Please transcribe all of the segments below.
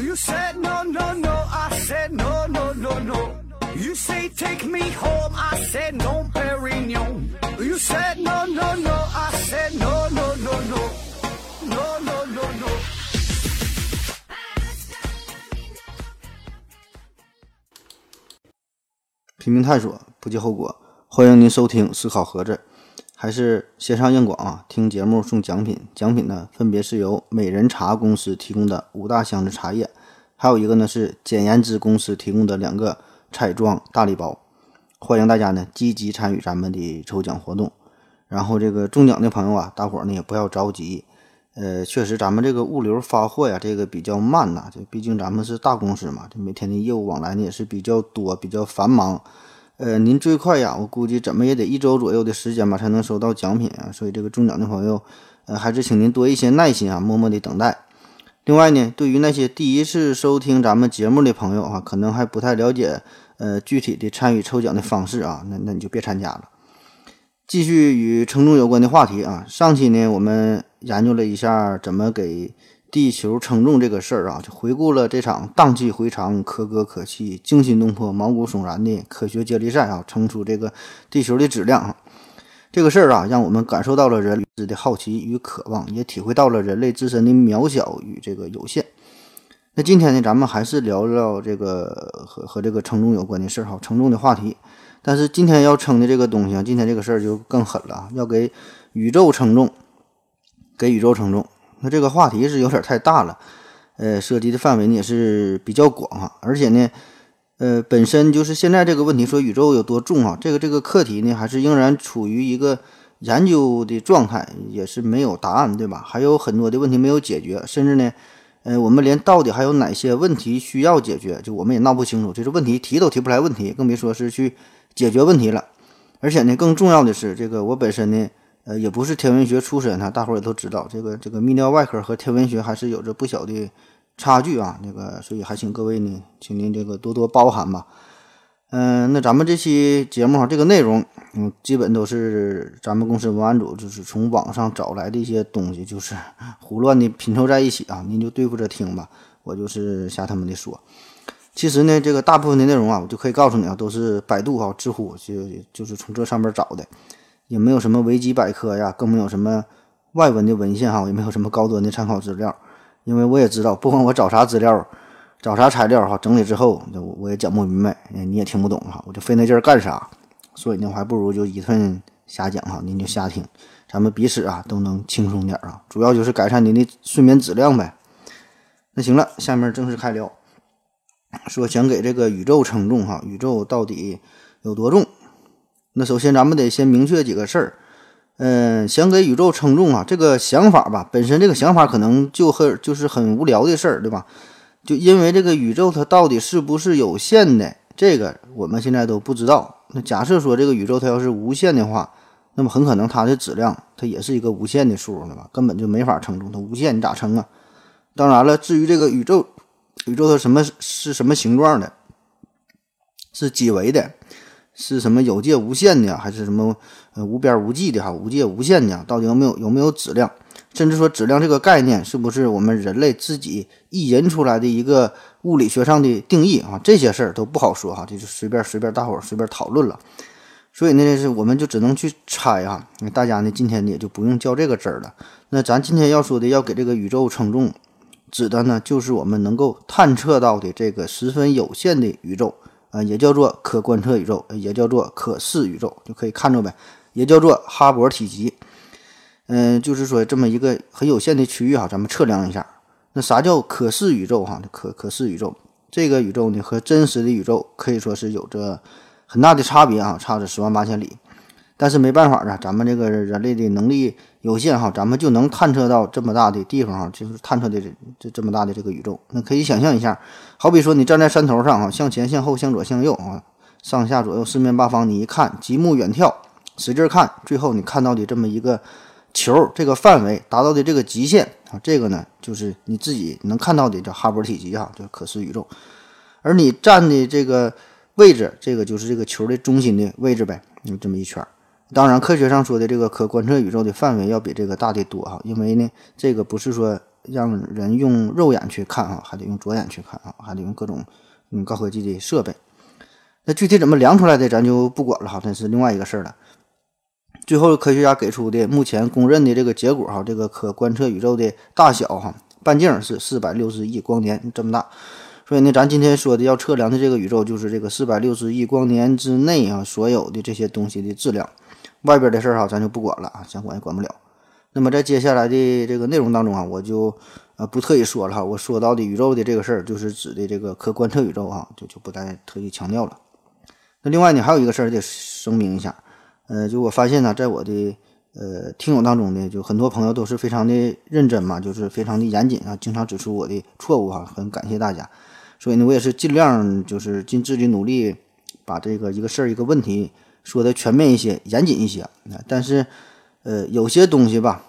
You said no, no, no. I said no, no, no, no. You say take me home. I said no, Perignon. You said no, no, no. I said no, no, no, no. No, no, no, no. 拼命探索，不计后果。欢迎您收听《思考盒子》， 还是线上硬广啊？听节目送奖品，奖品呢分别是由美人茶公司提供的五大箱子茶叶，还有一个呢是简言之公司提供的两个彩妆大礼包。欢迎大家呢积极参与咱们的抽奖活动。然后这个中奖的朋友啊，大伙儿呢也不要着急。呃，确实咱们这个物流发货呀，这个比较慢呐。这毕竟咱们是大公司嘛，这每天的业务往来呢也是比较多，比较繁忙。呃，您最快呀，我估计怎么也得一周左右的时间吧，才能收到奖品啊。所以这个中奖的朋友，呃，还是请您多一些耐心啊，默默的等待。另外呢，对于那些第一次收听咱们节目的朋友啊，可能还不太了解呃具体的参与抽奖的方式啊，那那你就别参加了。继续与称重有关的话题啊，上期呢我们研究了一下怎么给地球称重这个事儿啊，就回顾了这场荡气回肠、可歌可泣、惊心动魄、毛骨悚然的科学接力赛啊，称出这个地球的质量啊。这个事儿啊，让我们感受到了人类的好奇与渴望，也体会到了人类自身的渺小与这个有限。那今天呢，咱们还是聊聊这个和和这个称重有关的事儿哈，称重的话题。但是今天要称的这个东西啊，今天这个事儿就更狠了，要给宇宙称重，给宇宙称重。那这个话题是有点太大了，呃，涉及的范围呢也是比较广哈，而且呢，呃，本身就是现在这个问题说宇宙有多重啊，这个这个课题呢还是仍然处于一个研究的状态，也是没有答案，对吧？还有很多的问题没有解决，甚至呢，呃，我们连到底还有哪些问题需要解决，就我们也闹不清楚，就是问题提都提不出来问题，更别说是去。解决问题了，而且呢，更重要的是，这个我本身呢，呃，也不是天文学出身哈，大伙儿也都知道，这个这个泌尿外科和天文学还是有着不小的差距啊，那个，所以还请各位呢，请您这个多多包涵吧。嗯，那咱们这期节目哈，这个内容，嗯，基本都是咱们公司文案组就是从网上找来的一些东西，就是 胡乱的拼凑在一起啊，您就对付着听吧，我就是瞎他们的说。其实呢，这个大部分的内容啊，我就可以告诉你啊，都是百度啊、知乎就就是从这上面找的，也没有什么维基百科呀，更没有什么外文的文献哈，也没有什么高端的参考资料。因为我也知道，不管我找啥资料、找啥材料哈，整理之后，我我也讲不明白，你也听不懂哈，我就费那劲儿干啥？所以呢，我还不如就一顿瞎讲哈，您就瞎听，咱们彼此啊都能轻松点啊。主要就是改善您的睡眠质量呗。那行了，下面正式开聊。说想给这个宇宙称重哈，宇宙到底有多重？那首先咱们得先明确几个事儿。嗯，想给宇宙称重啊，这个想法吧，本身这个想法可能就很就是很无聊的事儿，对吧？就因为这个宇宙它到底是不是有限的，这个我们现在都不知道。那假设说这个宇宙它要是无限的话，那么很可能它的质量它也是一个无限的数，对吧？根本就没法称重，它无限你咋称啊？当然了，至于这个宇宙。宇宙它什么是什么形状的？是几维的？是什么有界无限的？还是什么呃无边无际的？哈，无界无限的？到底有没有有没有质量？甚至说质量这个概念是不是我们人类自己意淫出来的一个物理学上的定义啊？这些事儿都不好说哈，这就随便随便大伙儿随便讨论了。所以呢，是我们就只能去猜哈。那大家呢，今天呢也就不用较这个真儿了。那咱今天要说的，要给这个宇宙称重。指的呢，就是我们能够探测到的这个十分有限的宇宙啊，也叫做可观测宇宙，也叫做可视宇宙，就可以看着呗，也叫做哈勃体积。嗯，就是说这么一个很有限的区域哈，咱们测量一下。那啥叫可视宇宙哈？可可视宇宙，这个宇宙呢和真实的宇宙可以说是有着很大的差别啊，差着十万八千里。但是没办法啊，咱们这个人类的能力有限哈，咱们就能探测到这么大的地方哈，就是探测的这这么大的这个宇宙。那可以想象一下，好比说你站在山头上哈，向前、向后、向左、向右啊，上下左右、四面八方，你一看，极目远眺，使劲看，最后你看到的这么一个球，这个范围达到的这个极限啊，这个呢就是你自己能看到的叫哈勃体积哈，就可视宇宙。而你站的这个位置，这个就是这个球的中心的位置呗，有这么一圈。当然，科学上说的这个可观测宇宙的范围要比这个大得多哈，因为呢，这个不是说让人用肉眼去看啊，还得用左眼去看啊，还得用各种嗯高科技的设备。那具体怎么量出来的，咱就不管了哈，那是另外一个事儿了。最后，科学家给出的目前公认的这个结果哈，这个可观测宇宙的大小哈，半径是四百六十亿光年这么大。所以呢，咱今天说的要测量的这个宇宙，就是这个四百六十亿光年之内啊，所有的这些东西的质量。外边的事儿哈，咱就不管了啊，想管也管不了。那么在接下来的这个内容当中啊，我就呃不特意说了哈，我说到的宇宙的这个事儿，就是指的这个可观测宇宙啊，就就不再特意强调了。那另外呢，还有一个事儿得声明一下，呃，就我发现呢，在我的呃听友当中呢，就很多朋友都是非常的认真嘛，就是非常的严谨啊，经常指出我的错误哈，很感谢大家。所以呢，我也是尽量就是尽自己努力，把这个一个事儿一个问题说的全面一些、严谨一些。但是，呃，有些东西吧，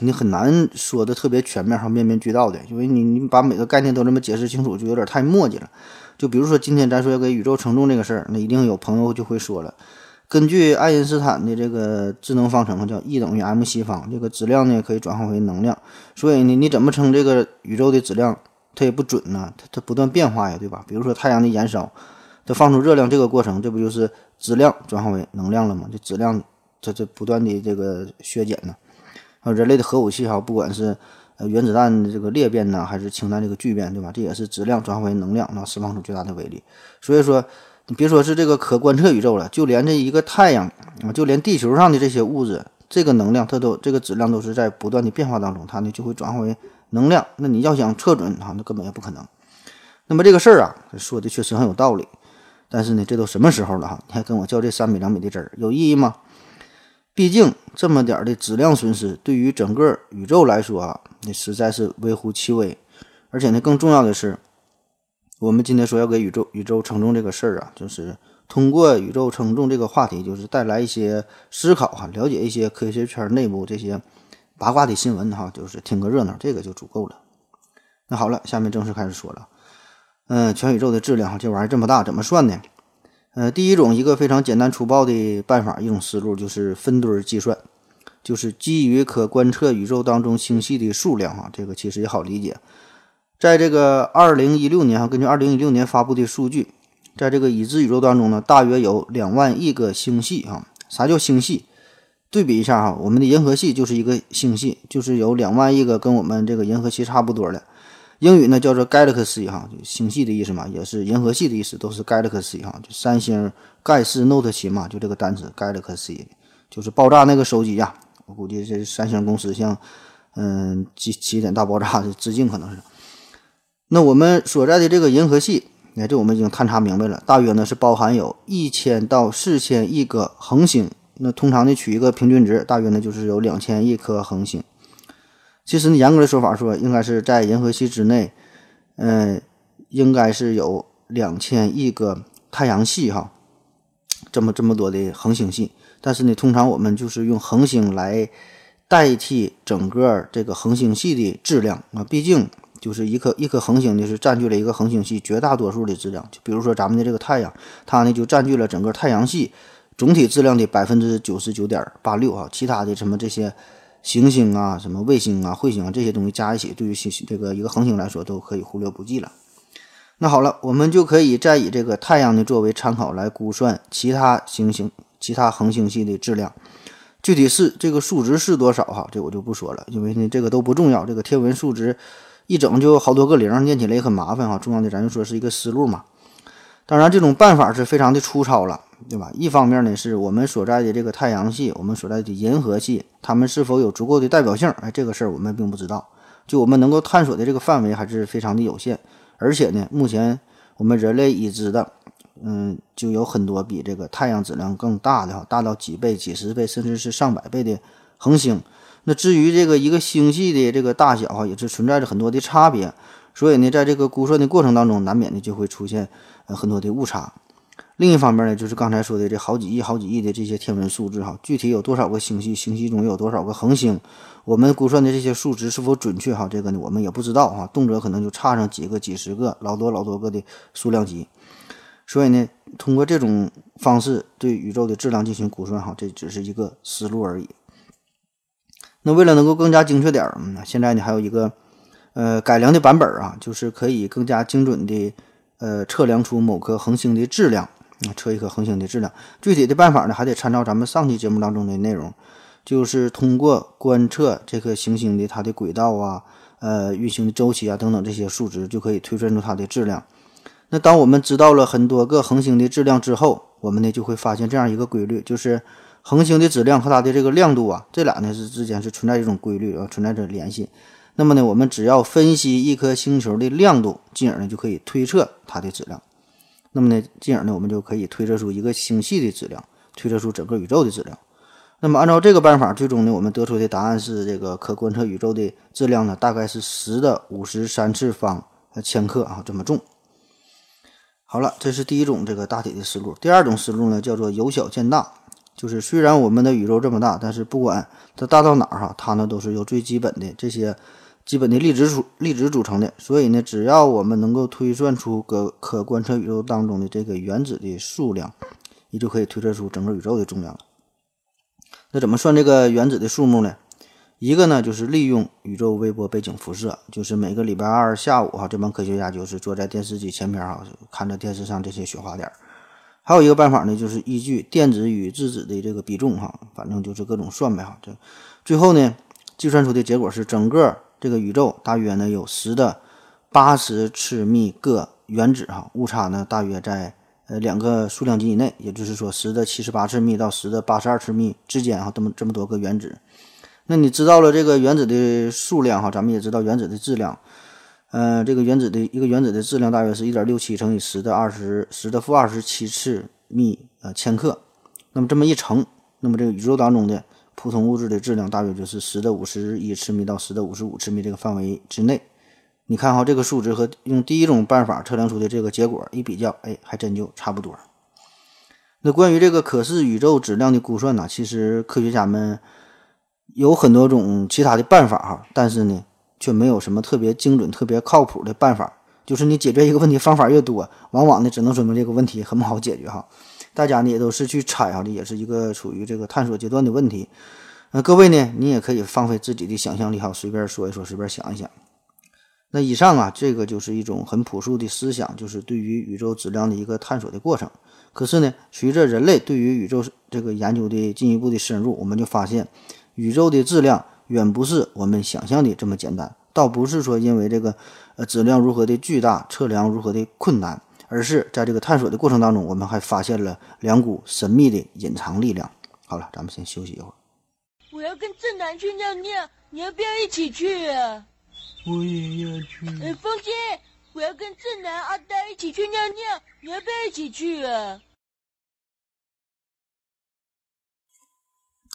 你很难说的特别全面和面面俱到的，因为你你把每个概念都这么解释清楚，就有点太墨迹了。就比如说今天咱说要给宇宙称重这个事儿，那一定有朋友就会说了，根据爱因斯坦的这个智能方程叫 E 等于 m 西方，这个质量呢可以转化为能量，所以呢，你怎么称这个宇宙的质量？它也不准呢，它它不断变化呀，对吧？比如说太阳的燃烧，它放出热量这个过程，这不就是质量转化为能量了吗？这质量它这不断的这个削减呢。啊，人类的核武器哈，不管是呃原子弹的这个裂变呢，还是氢弹这个聚变，对吧？这也是质量转化为能量，那释放出巨大的威力。所以说，你别说是这个可观测宇宙了，就连这一个太阳啊，就连地球上的这些物质，这个能量它都这个质量都是在不断的变化当中，它呢就会转化为。能量，那你要想测准啊，那根本也不可能。那么这个事儿啊，说的确实很有道理。但是呢，这都什么时候了哈？你还跟我较这三米两米的真儿，有意义吗？毕竟这么点儿的质量损失，对于整个宇宙来说啊，那实在是微乎其微。而且呢，更重要的是，我们今天说要给宇宙宇宙称重这个事儿啊，就是通过宇宙称重这个话题，就是带来一些思考哈，了解一些科学圈内部这些。八卦的新闻哈，就是听个热闹，这个就足够了。那好了，下面正式开始说了。嗯，全宇宙的质量，这玩意儿这么大，怎么算呢？呃，第一种一个非常简单粗暴的办法，一种思路就是分堆计算，就是基于可观测宇宙当中星系的数量哈，这个其实也好理解。在这个二零一六年哈，根据二零一六年发布的数据，在这个已知宇宙当中呢，大约有两万亿个星系哈。啥叫星系？对比一下哈，我们的银河系就是一个星系，就是有两万亿个跟我们这个银河系差不多的。英语呢叫做 galaxy 哈，就星系的意思嘛，也是银河系的意思，都是 galaxy 哈。就三星盖世 Note 七嘛，就这个单词 galaxy，就是爆炸那个手机呀。我估计这三星公司向嗯起起点大爆炸的致敬可能是。那我们所在的这个银河系，哎，这我们已经探查明白了，大约呢是包含有一千到四千亿个恒星。那通常呢，取一个平均值，大约呢就是有两千亿颗恒星。其实呢，严格的说法说，应该是在银河系之内，嗯，应该是有两千亿个太阳系哈，这么这么多的恒星系。但是呢，通常我们就是用恒星来代替整个这个恒星系的质量啊，毕竟就是一颗一颗恒星就是占据了一个恒星系绝大多数的质量。就比如说咱们的这个太阳，它呢就占据了整个太阳系。总体质量的百分之九十九点八六啊，其他的什么这些行星啊、什么卫星啊、彗星啊这些东西加一起，对于星这个一个恒星来说都可以忽略不计了。那好了，我们就可以再以这个太阳呢作为参考来估算其他行星、其他恒星系的质量。具体是这个数值是多少哈？这我就不说了，因为呢这个都不重要。这个天文数值一整就好多个零，念起来也很麻烦哈。重要的咱就说是一个思路嘛。当然，这种办法是非常的粗糙了。对吧？一方面呢，是我们所在的这个太阳系，我们所在的银河系，它们是否有足够的代表性？哎，这个事儿我们并不知道。就我们能够探索的这个范围还是非常的有限。而且呢，目前我们人类已知的，嗯，就有很多比这个太阳质量更大的哈，大到几倍、几十倍，甚至是上百倍的恒星。那至于这个一个星系的这个大小哈，也是存在着很多的差别。所以呢，在这个估算的过程当中，难免的就会出现呃很多的误差。另一方面呢，就是刚才说的这好几亿、好几亿的这些天文数字哈，具体有多少个星系，星系中有多少个恒星，我们估算的这些数值是否准确哈？这个呢，我们也不知道哈，动辄可能就差上几个、几十个、老多老多个的数量级。所以呢，通过这种方式对宇宙的质量进行估算哈，这只是一个思路而已。那为了能够更加精确点儿，嗯，现在呢还有一个呃改良的版本啊，就是可以更加精准的呃测量出某颗恒星的质量测一颗恒星的质量。具体的办法呢，还得参照咱们上期节目当中的内容，就是通过观测这颗行星的它的轨道啊。呃，运行的周期啊，等等这些数值就可以推算出它的质量。那当我们知道了很多个恒星的质量之后，我们呢就会发现这样一个规律，就是恒星的质量和它的这个亮度啊，这俩呢是之间是存在一种规律啊，存在着联系。那么呢，我们只要分析一颗星球的亮度，进而呢就可以推测它的质量。那么呢，进而呢我们就可以推测出一个星系的质量，推测出整个宇宙的质量。那么按照这个办法，最终呢，我们得出的答案是这个可观测宇宙的质量呢，大概是十的五十三次方千克啊，这么重。好了，这是第一种这个大体的思路。第二种思路呢，叫做由小见大，就是虽然我们的宇宙这么大，但是不管它大到哪儿哈，它呢都是由最基本的这些基本的粒子组粒子组成的。所以呢，只要我们能够推算出可可观测宇宙当中的这个原子的数量，你就可以推测出整个宇宙的重量了。那怎么算这个原子的数目呢？一个呢，就是利用宇宙微波背景辐射，就是每个礼拜二下午哈，这帮科学家就是坐在电视机前边哈，看着电视上这些雪花点。还有一个办法呢，就是依据电子与质子的这个比重哈，反正就是各种算呗哈。这最后呢，计算出的结果是整个这个宇宙大约呢有十的八十次幂个原子哈，误差呢大约在。呃，两个数量级以内，也就是说十的七十八次幂到十的八十二次幂之间哈，这么这么多个原子。那你知道了这个原子的数量哈，咱们也知道原子的质量。呃，这个原子的一个原子的质量大约是一点六七乘以十的二十十的负二十七次幂呃千克。那么这么一乘，那么这个宇宙当中的普通物质的质量大约就是十的五十一次幂到十的五十五次幂这个范围之内。你看哈，这个数值和用第一种办法测量出的这个结果一比较，哎，还真就差不多。那关于这个可视宇宙质量的估算呢，其实科学家们有很多种其他的办法哈，但是呢，却没有什么特别精准、特别靠谱的办法。就是你解决一个问题方法越多，往往呢，只能说明这个问题很不好解决哈。大家呢也都是去猜哈，这也是一个处于这个探索阶段的问题。那各位呢，你也可以放飞自己的想象力哈，随便说一说，随便想一想。那以上啊，这个就是一种很朴素的思想，就是对于宇宙质量的一个探索的过程。可是呢，随着人类对于宇宙这个研究的进一步的深入，我们就发现，宇宙的质量远不是我们想象的这么简单。倒不是说因为这个呃质量如何的巨大，测量如何的困难，而是在这个探索的过程当中，我们还发现了两股神秘的隐藏力量。好了，咱们先休息一会儿。我要跟正南去尿尿，你要不要一起去啊？我也要去。哎，风姐，我要跟正南、阿呆一起去尿尿，你要不要一起去啊？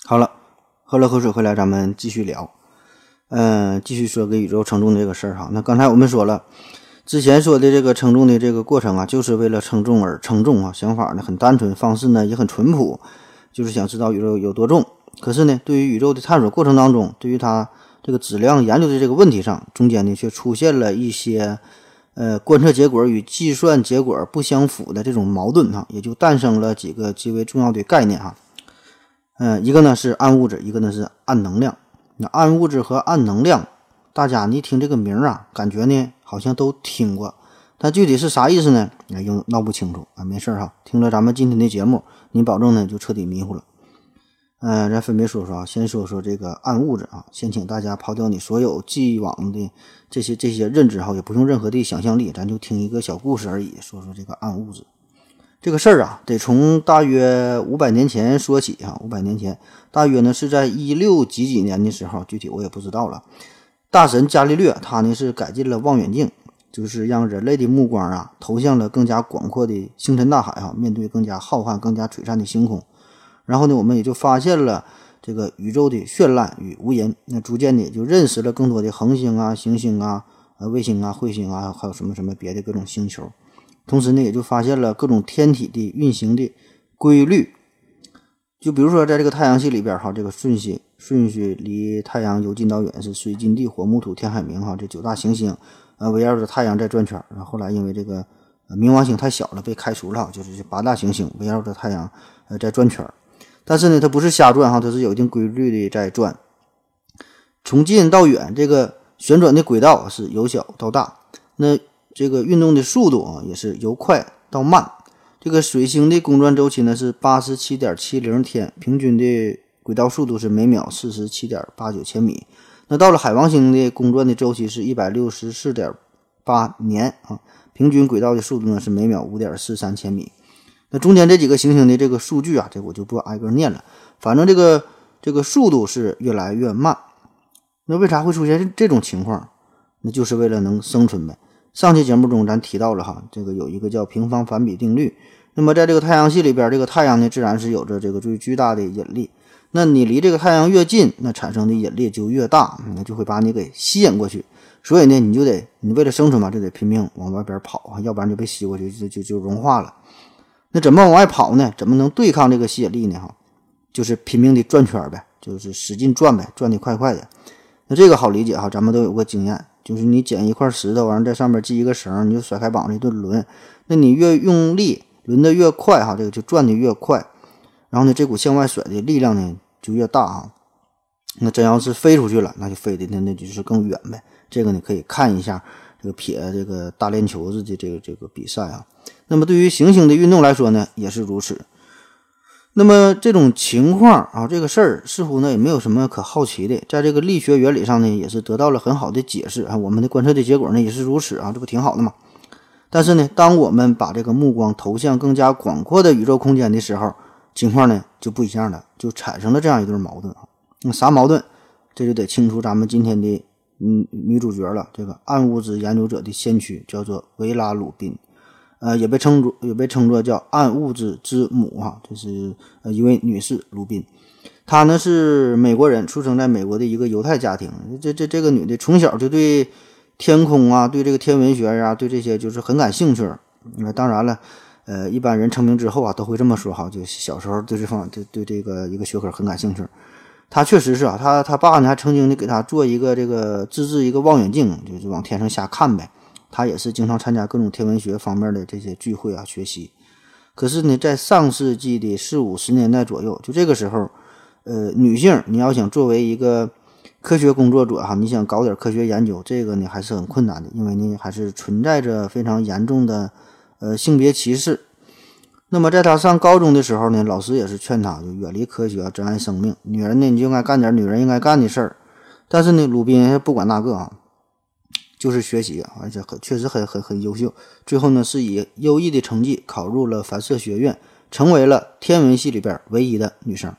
好了，喝了口水回来，咱们继续聊。嗯，继续说给宇宙承重这个事儿哈。那刚才我们说了，之前说的这个称重的这个过程啊，就是为了称重而称重啊。想法呢很单纯，方式呢也很淳朴，就是想知道宇宙有多重。可是呢，对于宇宙的探索过程当中，对于它。这个质量研究的这个问题上，中间呢却出现了一些，呃，观测结果与计算结果不相符的这种矛盾哈，也就诞生了几个极为重要的概念哈。嗯，一个呢是暗物质，一个呢是暗能量。那暗物质和暗能量，大家你一听这个名儿啊，感觉呢好像都听过，但具体是啥意思呢？哎又闹不清楚啊。没事儿哈，听了咱们今天的节目，你保证呢就彻底迷糊了。嗯，咱分别说说啊，先说说这个暗物质啊，先请大家抛掉你所有既往的这些这些认知哈，也不用任何的想象力，咱就听一个小故事而已。说说这个暗物质这个事儿啊，得从大约五百年前说起哈。五百年前，大约呢是在一六几几年的时候，具体我也不知道了。大神伽利略他呢是改进了望远镜，就是让人类的目光啊投向了更加广阔的星辰大海啊，面对更加浩瀚、更加璀璨的星空。然后呢，我们也就发现了这个宇宙的绚烂与无垠。那逐渐的就认识了更多的恒星啊、行星啊、呃卫星啊、彗星啊，还有什么什么别的各种星球。同时呢，也就发现了各种天体的运行的规律。就比如说，在这个太阳系里边，哈，这个顺序顺序离太阳由近到远是水金地火木土天海冥哈，这九大行星呃围绕着太阳在转圈儿。然后后来因为这个冥王星太小了被开除了，就是这八大行星围绕着太阳呃在转圈儿。但是呢，它不是瞎转哈，它是有一定规律的在转。从近到远，这个旋转的轨道是由小到大，那这个运动的速度啊也是由快到慢。这个水星的公转周期呢是八十七点七零天，平均的轨道速度是每秒四十七点八九千米。那到了海王星的公转的周期是一百六十四点八年啊，平均轨道的速度呢是每秒五点四三千米。那中间这几个行星的这个数据啊，这我就不挨个念了，反正这个这个速度是越来越慢。那为啥会出现这这种情况？那就是为了能生存呗。上期节目中咱提到了哈，这个有一个叫平方反比定律。那么在这个太阳系里边，这个太阳呢自然是有着这个最巨大的引力。那你离这个太阳越近，那产生的引力就越大，那就会把你给吸引过去。所以呢，你就得你为了生存嘛，就得拼命往外边跑啊，要不然就被吸过去，就就就融化了。那怎么往外跑呢？怎么能对抗这个吸引力呢？哈，就是拼命的转圈呗，就是使劲转呗，转的快快的。那这个好理解哈，咱们都有过经验，就是你捡一块石头，完了在上面系一个绳，你就甩开膀子一顿抡。那你越用力，抡得越快哈，这个就转的越快。然后呢，这股向外甩的力量呢就越大啊。那真要是飞出去了，那就飞的那那就是更远呗。这个你可以看一下这个撇这个大链球子的这个这个比赛啊。那么对于行星的运动来说呢，也是如此。那么这种情况啊，这个事儿似乎呢也没有什么可好奇的，在这个力学原理上呢也是得到了很好的解释啊。我们的观测的结果呢也是如此啊，这不挺好的吗？但是呢，当我们把这个目光投向更加广阔的宇宙空间的时候，情况呢就不一样了，就产生了这样一对矛盾啊。那啥矛盾？这就得清除咱们今天的嗯女主角了，这个暗物质研究者的先驱叫做维拉鲁宾。呃，也被称作也被称作叫暗物质之母哈，这是呃一位女士鲁宾，她呢是美国人，出生在美国的一个犹太家庭。这这这个女的从小就对天空啊，对这个天文学呀，对这些就是很感兴趣。那当然了，呃，一般人成名之后啊，都会这么说哈，就小时候对这方对对这个一个学科很感兴趣。他确实是啊，他他爸呢还曾经的给他做一个这个自制一个望远镜，就是往天上瞎看呗。他也是经常参加各种天文学方面的这些聚会啊，学习。可是呢，在上世纪的四五十年代左右，就这个时候，呃，女性你要想作为一个科学工作者哈，你想搞点科学研究，这个呢还是很困难的，因为呢还是存在着非常严重的呃性别歧视。那么在他上高中的时候呢，老师也是劝他就远离科学，珍爱生命。女人呢，你就应该干点女人应该干的事儿。但是呢，鲁宾不管那个啊。就是学习，而且很确实很很很优秀。最后呢，是以优异的成绩考入了反射学院，成为了天文系里边唯一的女生。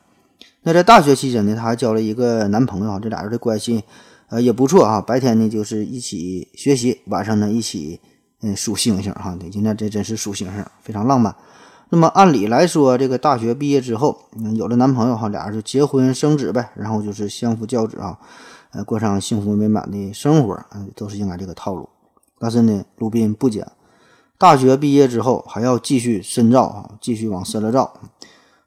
那在大学期间呢，她还交了一个男朋友，这俩人的关系呃也不错啊。白天呢就是一起学习，晚上呢一起嗯数星星哈。对，今天这真是数星星，非常浪漫。那么按理来说，这个大学毕业之后，嗯，有了男朋友哈，俩人就结婚生子呗，然后就是相夫教子啊。呃，过上幸福美满的生活，嗯，都是应该这个套路。但是呢，鲁宾不讲，大学毕业之后还要继续深造啊，继续往深了造。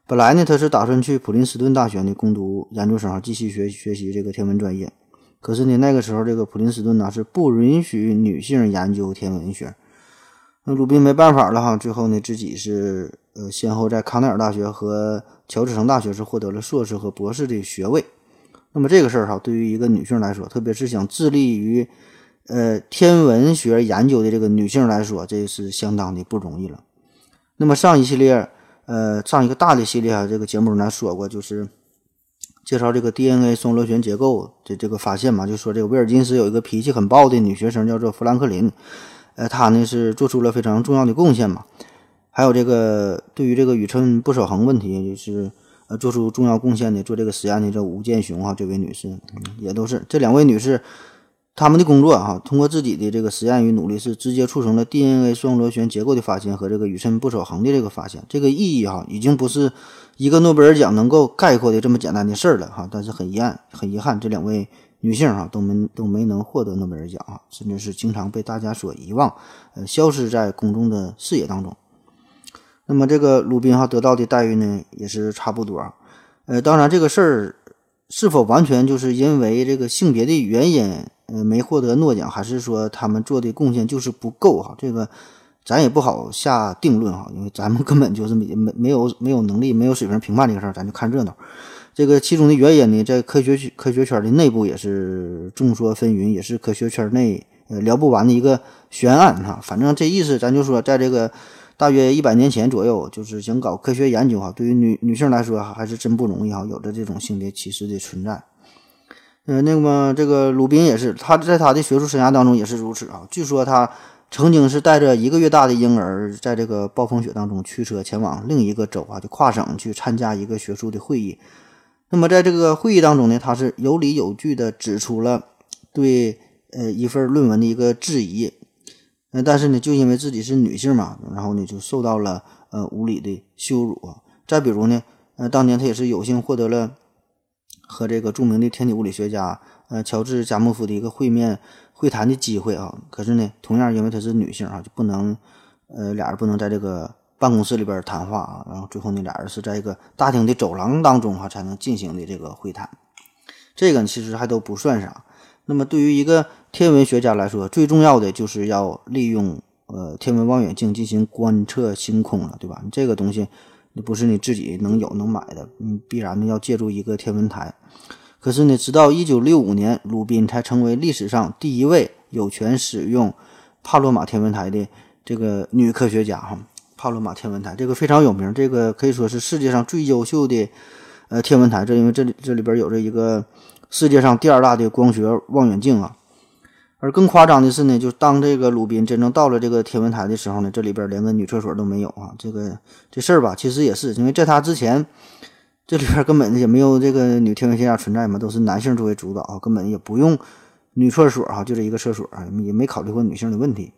本来呢，他是打算去普林斯顿大学呢攻读研究生，继续学学习这个天文专业。可是呢，那个时候这个普林斯顿呢是不允许女性研究天文学。那鲁宾没办法了哈，最后呢，自己是呃，先后在康奈尔大学和乔治城大学是获得了硕士和博士的学位。那么这个事儿哈，对于一个女性来说，特别是想致力于，呃，天文学研究的这个女性来说，这是相当的不容易了。那么上一系列，呃，上一个大的系列啊，这个节目中咱说过，就是介绍这个 DNA 双螺旋结构的这个发现嘛，就说这个威尔金斯有一个脾气很暴的女学生叫做富兰克林，呃，她呢是做出了非常重要的贡献嘛。还有这个对于这个宇称不守恒问题，就是呃。做出重要贡献的，做这个实验的这吴健雄啊，这位女士也都是这两位女士，他们的工作哈，通过自己的这个实验与努力，是直接促成了 DNA 双螺旋结构的发现和这个宇称不守恒的这个发现。这个意义哈，已经不是一个诺贝尔奖能够概括的这么简单的事儿了哈。但是很遗憾，很遗憾，这两位女性哈都没都没能获得诺贝尔奖啊，甚至是经常被大家所遗忘，呃，消失在公众的视野当中。那么这个鲁宾哈得到的待遇呢，也是差不多。呃，当然这个事儿是否完全就是因为这个性别的原因，呃，没获得诺奖，还是说他们做的贡献就是不够哈？这个咱也不好下定论哈，因为咱们根本就是没没没有没有能力、没有水平评判这个事儿，咱就看热闹。这个其中的原因呢，在科学科学圈的内部也是众说纷纭，也是科学圈内呃聊不完的一个悬案哈。反正这意思，咱就说，在这个大约一百年前左右，就是想搞科学研究哈，对于女女性来说还是真不容易哈，有着这种性别歧视的存在。呃，那么这个鲁宾也是，他在他的学术生涯当中也是如此啊。据说他曾经是带着一个月大的婴儿，在这个暴风雪当中驱车前往另一个州啊，就跨省去参加一个学术的会议。那么在这个会议当中呢，他是有理有据的指出了对呃一份论文的一个质疑，呃，但是呢，就因为自己是女性嘛，然后呢就受到了呃无理的羞辱。再比如呢，呃，当年他也是有幸获得了和这个著名的天体物理学家呃乔治加莫夫的一个会面会谈的机会啊，可是呢，同样因为她是女性啊，就不能呃俩人不能在这个。办公室里边谈话啊，然后最后那俩人是在一个大厅的走廊当中哈才能进行的这个会谈，这个其实还都不算啥。那么对于一个天文学家来说，最重要的就是要利用呃天文望远镜进行观测星空了，对吧？你这个东西你不是你自己能有能买的，嗯，必然的要借助一个天文台。可是呢，直到一九六五年，鲁宾才成为历史上第一位有权使用帕洛马天文台的这个女科学家哈。帕罗马天文台这个非常有名，这个可以说是世界上最优秀的呃天文台。这因为这里这里边有着一个世界上第二大的光学望远镜啊。而更夸张的是呢，就当这个鲁宾真正到了这个天文台的时候呢，这里边连个女厕所都没有啊。这个这事儿吧，其实也是因为在他之前，这里边根本也没有这个女天文学家存在嘛，都是男性作为主导，根本也不用女厕所啊，就这一个厕所啊，也没考虑过女性的问题。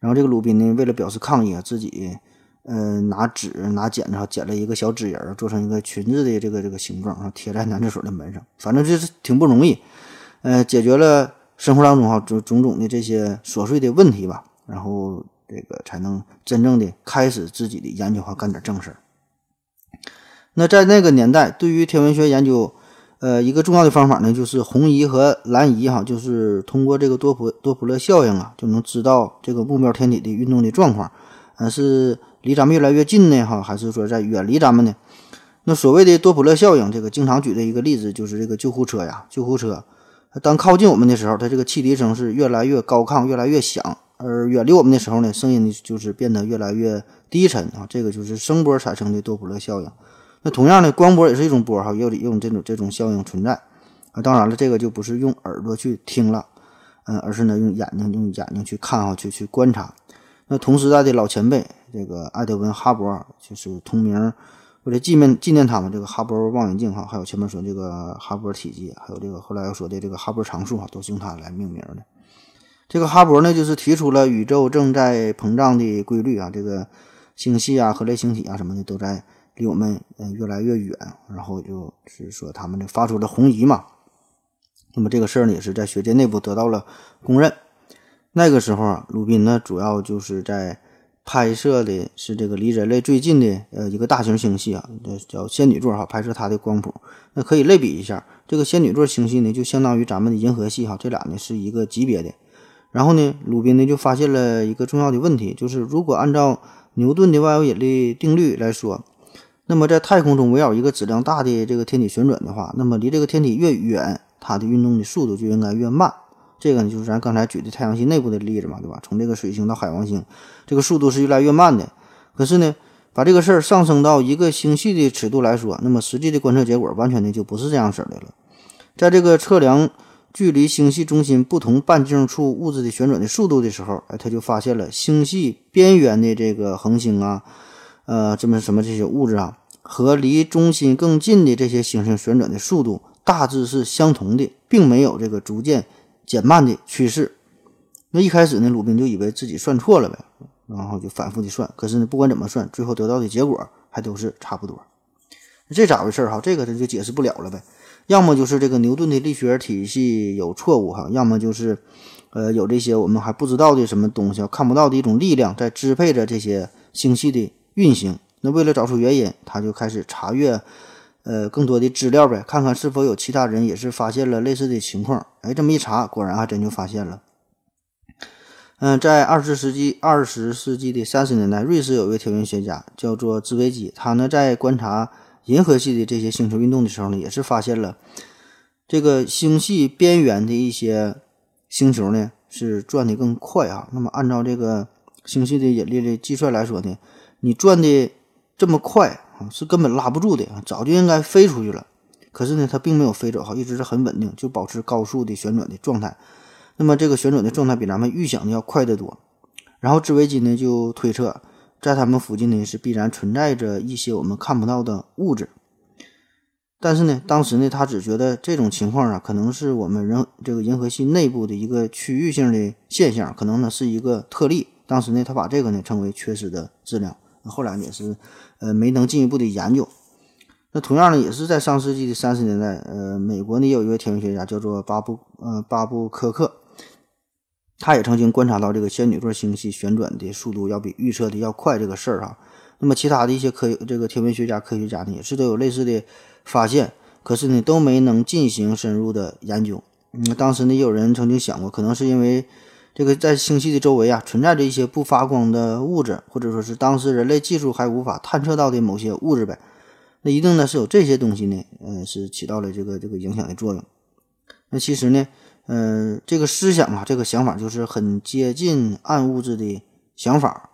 然后这个鲁宾呢，为了表示抗议啊，自己，呃，拿纸拿剪子剪了一个小纸人，做成一个裙子的这个这个形状，啊，贴在男厕所的门上。反正就是挺不容易，呃，解决了生活当中哈种种种的这些琐碎的问题吧。然后这个才能真正的开始自己的研究和，干点正事儿。那在那个年代，对于天文学研究。呃，一个重要的方法呢，就是红移和蓝移哈，就是通过这个多普多普勒效应啊，就能知道这个目标天体的运动的状况，呃，是离咱们越来越近呢哈，还是说在远离咱们呢？那所谓的多普勒效应，这个经常举的一个例子就是这个救护车呀，救护车当靠近我们的时候，它这个汽笛声是越来越高亢，越来越响；而远离我们的时候呢，声音呢就是变得越来越低沉啊，这个就是声波产生的多普勒效应。那同样的光波也是一种波哈，也有用这种这种效应存在啊。当然了，这个就不是用耳朵去听了，嗯，而是呢用眼睛用眼睛去看哈，去去观察。那同时代的老前辈，这个爱德文哈勃就是同名，为了纪念纪念他们，这个哈勃望远镜哈，还有前面说这个哈勃体积，还有这个后来要说的这个哈勃常数哈，都是用它来命名的。这个哈勃呢，就是提出了宇宙正在膨胀的规律啊，这个星系啊、和类星体啊什么的都在。离我们嗯越来越远，然后就是说他们就发出了红移嘛。那么这个事儿呢，也是在学界内部得到了公认。那个时候啊，鲁宾呢主要就是在拍摄的是这个离人类最近的呃一个大型星系啊，叫仙女座哈，拍摄它的光谱。那可以类比一下，这个仙女座星系呢，就相当于咱们的银河系哈，这俩呢是一个级别的。然后呢，鲁宾呢就发现了一个重要的问题，就是如果按照牛顿的万有引力定律来说。那么在太空中围绕一个质量大的这个天体旋转的话，那么离这个天体越远，它的运动的速度就应该越慢。这个呢就是咱刚才举的太阳系内部的例子嘛，对吧？从这个水星到海王星，这个速度是越来越慢的。可是呢，把这个事儿上升到一个星系的尺度来说，那么实际的观测结果完全的就不是这样式儿的了。在这个测量距离星系中心不同半径处物质的旋转的速度的时候，哎，他就发现了星系边缘的这个恒星啊。呃，这么什么这些物质啊，和离中心更近的这些星星旋转的速度大致是相同的，并没有这个逐渐减慢的趋势。那一开始呢，鲁宾就以为自己算错了呗，然后就反复的算。可是呢，不管怎么算，最后得到的结果还都是差不多。这咋回事哈？这个他就解释不了了呗。要么就是这个牛顿的力学体系有错误哈，要么就是呃有这些我们还不知道的什么东西，看不到的一种力量在支配着这些星系的。运行，那为了找出原因，他就开始查阅，呃，更多的资料呗，看看是否有其他人也是发现了类似的情况。哎，这么一查，果然还真就发现了。嗯，在二十世纪二十世纪的三十年代，瑞士有一位天文学家叫做兹维基，他呢在观察银河系的这些星球运动的时候呢，也是发现了这个星系边缘的一些星球呢是转的更快啊。那么按照这个星系的引力的计算来说呢，你转的这么快是根本拉不住的啊，早就应该飞出去了。可是呢，它并没有飞走哈，一直是很稳定，就保持高速的旋转的状态。那么这个旋转的状态比咱们预想的要快得多。然后织维基呢就推测，在他们附近呢是必然存在着一些我们看不到的物质。但是呢，当时呢他只觉得这种情况啊，可能是我们人这个银河系内部的一个区域性的现象，可能呢是一个特例。当时呢他把这个呢称为缺失的质量。后来也是呃没能进一步的研究。那同样呢，也是在上世纪的三十年代，呃，美国呢有一位天文学家叫做巴布呃巴布科克。他也曾经观察到这个仙女座星系旋转的速度要比预测的要快这个事儿啊。那么其他的一些科这个天文学家、科学家呢，也是都有类似的发现，可是呢都没能进行深入的研究。嗯，当时呢也有人曾经想过，可能是因为这个在星系的周围啊存在着一些不发光的物质，或者说是当时人类技术还无法探测到的某些物质呗。那一定呢是有这些东西呢，呃，是起到了这个这个影响的作用。那其实呢。嗯，这个思想啊，这个想法就是很接近暗物质的想法。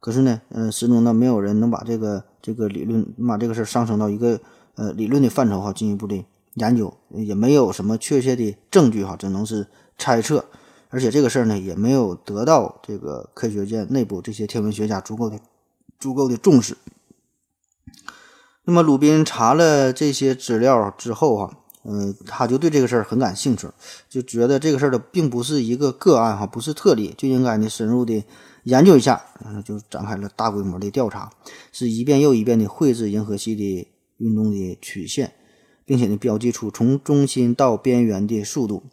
可是呢，嗯，始终呢没有人能把这个这个理论，能把这个事儿上升到一个呃理论的范畴哈，进一步的研究，也没有什么确切的证据哈，只能是猜测。而且这个事儿呢，也没有得到这个科学界内部这些天文学家足够的足够的重视。那么鲁宾查了这些资料之后哈。嗯，他就对这个事儿很感兴趣，就觉得这个事儿的并不是一个个案哈，不是特例，就应该呢深入的研究一下，嗯，就展开了大规模的调查，是一遍又一遍的绘制银河系的运动的曲线，并且呢标记出从中心到边缘的速度。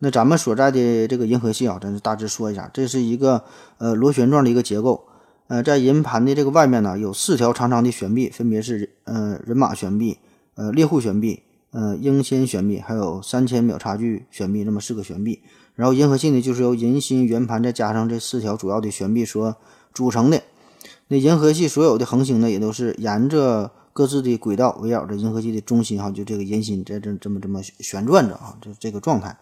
那咱们所在的这个银河系啊，咱大致说一下，这是一个呃螺旋状的一个结构，呃，在银盘的这个外面呢有四条长长的悬臂，分别是呃人马悬臂、呃猎户悬臂。呃，英仙悬臂还有三千秒差距悬臂，这么四个悬臂。然后银河系呢，就是由银心圆盘再加上这四条主要的悬臂所组成的。那银河系所有的恒星呢，也都是沿着各自的轨道围绕着银河系的中心哈，就这个银心在这这么这么旋转着啊，这这个状态。